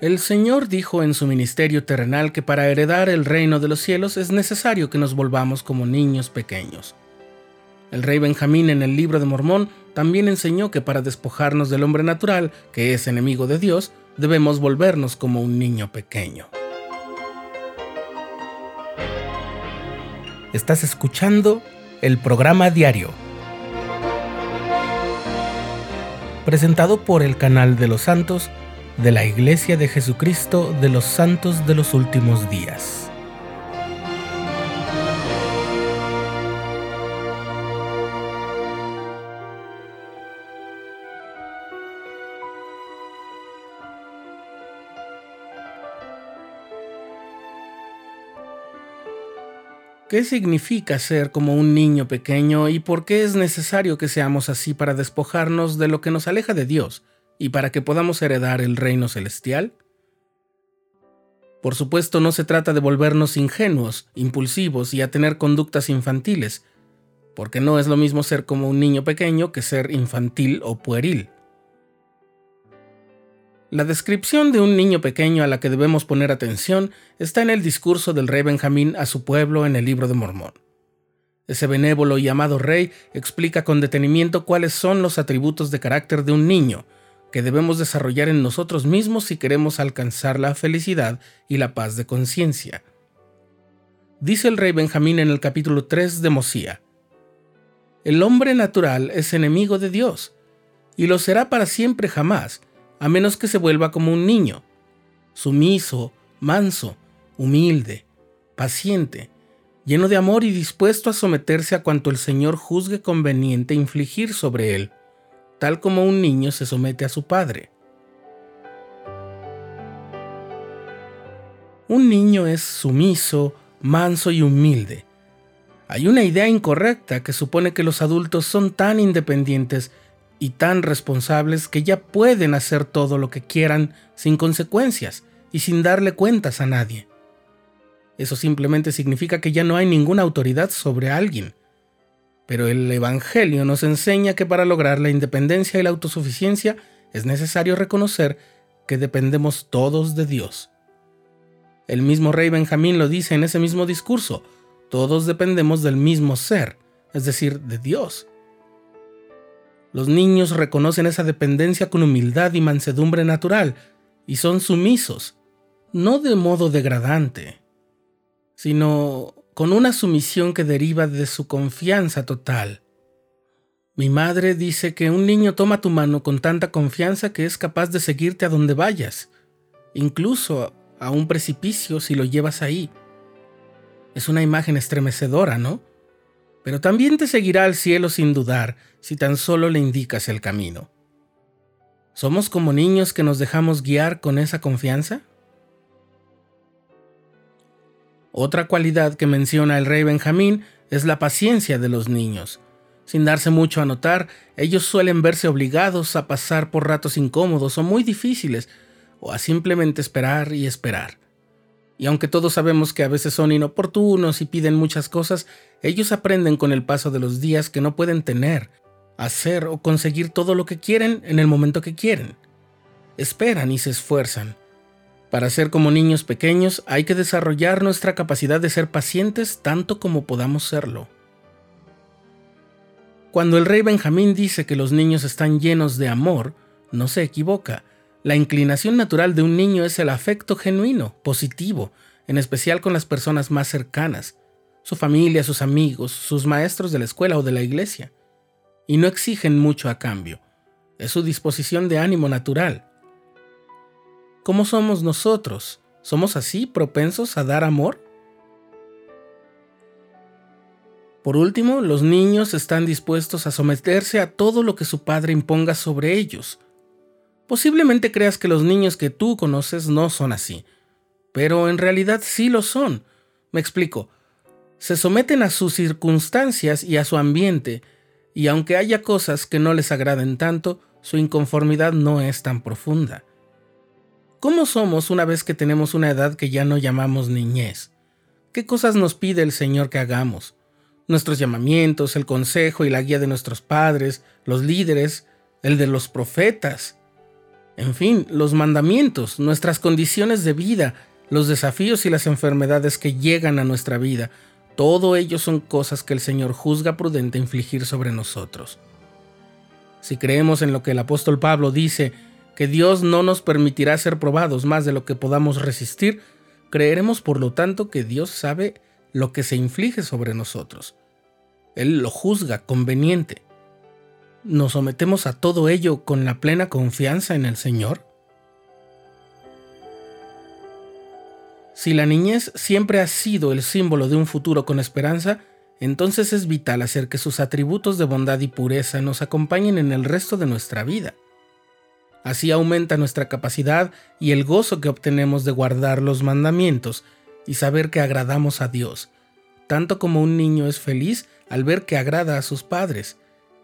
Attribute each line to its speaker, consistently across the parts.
Speaker 1: El Señor dijo en su ministerio terrenal que para heredar el reino de los cielos es necesario que nos volvamos como niños pequeños. El rey Benjamín en el libro de Mormón también enseñó que para despojarnos del hombre natural, que es enemigo de Dios, debemos volvernos como un niño pequeño. Estás escuchando el programa diario, presentado por el canal de los santos de la Iglesia de Jesucristo de los Santos de los Últimos Días. ¿Qué significa ser como un niño pequeño y por qué es necesario que seamos así para despojarnos de lo que nos aleja de Dios y para que podamos heredar el reino celestial? Por supuesto, no se trata de volvernos ingenuos, impulsivos y a tener conductas infantiles, porque no es lo mismo ser como un niño pequeño que ser infantil o pueril. La descripción de un niño pequeño a la que debemos poner atención está en el discurso del rey Benjamín a su pueblo en el libro de Mormón. Ese benévolo y amado rey explica con detenimiento cuáles son los atributos de carácter de un niño, que debemos desarrollar en nosotros mismos si queremos alcanzar la felicidad y la paz de conciencia. Dice el rey Benjamín en el capítulo 3 de Mosía, El hombre natural es enemigo de Dios, y lo será para siempre jamás, a menos que se vuelva como un niño, sumiso, manso, humilde, paciente, lleno de amor y dispuesto a someterse a cuanto el Señor juzgue conveniente infligir sobre él tal como un niño se somete a su padre. Un niño es sumiso, manso y humilde. Hay una idea incorrecta que supone que los adultos son tan independientes y tan responsables que ya pueden hacer todo lo que quieran sin consecuencias y sin darle cuentas a nadie. Eso simplemente significa que ya no hay ninguna autoridad sobre alguien pero el Evangelio nos enseña que para lograr la independencia y la autosuficiencia es necesario reconocer que dependemos todos de Dios. El mismo rey Benjamín lo dice en ese mismo discurso, todos dependemos del mismo ser, es decir, de Dios. Los niños reconocen esa dependencia con humildad y mansedumbre natural y son sumisos, no de modo degradante, sino con una sumisión que deriva de su confianza total. Mi madre dice que un niño toma tu mano con tanta confianza que es capaz de seguirte a donde vayas, incluso a un precipicio si lo llevas ahí. Es una imagen estremecedora, ¿no? Pero también te seguirá al cielo sin dudar si tan solo le indicas el camino. ¿Somos como niños que nos dejamos guiar con esa confianza? Otra cualidad que menciona el rey Benjamín es la paciencia de los niños. Sin darse mucho a notar, ellos suelen verse obligados a pasar por ratos incómodos o muy difíciles, o a simplemente esperar y esperar. Y aunque todos sabemos que a veces son inoportunos y piden muchas cosas, ellos aprenden con el paso de los días que no pueden tener, hacer o conseguir todo lo que quieren en el momento que quieren. Esperan y se esfuerzan, para ser como niños pequeños hay que desarrollar nuestra capacidad de ser pacientes tanto como podamos serlo. Cuando el rey Benjamín dice que los niños están llenos de amor, no se equivoca. La inclinación natural de un niño es el afecto genuino, positivo, en especial con las personas más cercanas, su familia, sus amigos, sus maestros de la escuela o de la iglesia. Y no exigen mucho a cambio. Es su disposición de ánimo natural. ¿Cómo somos nosotros? ¿Somos así propensos a dar amor? Por último, los niños están dispuestos a someterse a todo lo que su padre imponga sobre ellos. Posiblemente creas que los niños que tú conoces no son así, pero en realidad sí lo son. Me explico. Se someten a sus circunstancias y a su ambiente, y aunque haya cosas que no les agraden tanto, su inconformidad no es tan profunda. ¿Cómo somos una vez que tenemos una edad que ya no llamamos niñez? ¿Qué cosas nos pide el Señor que hagamos? Nuestros llamamientos, el consejo y la guía de nuestros padres, los líderes, el de los profetas. En fin, los mandamientos, nuestras condiciones de vida, los desafíos y las enfermedades que llegan a nuestra vida, todo ello son cosas que el Señor juzga prudente infligir sobre nosotros. Si creemos en lo que el apóstol Pablo dice, que Dios no nos permitirá ser probados más de lo que podamos resistir, creeremos por lo tanto que Dios sabe lo que se inflige sobre nosotros. Él lo juzga conveniente. ¿Nos sometemos a todo ello con la plena confianza en el Señor? Si la niñez siempre ha sido el símbolo de un futuro con esperanza, entonces es vital hacer que sus atributos de bondad y pureza nos acompañen en el resto de nuestra vida. Así aumenta nuestra capacidad y el gozo que obtenemos de guardar los mandamientos y saber que agradamos a Dios, tanto como un niño es feliz al ver que agrada a sus padres,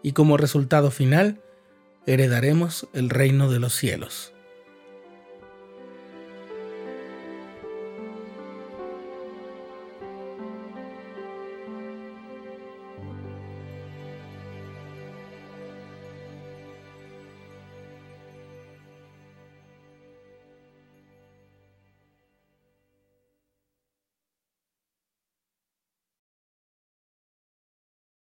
Speaker 1: y como resultado final, heredaremos el reino de los cielos.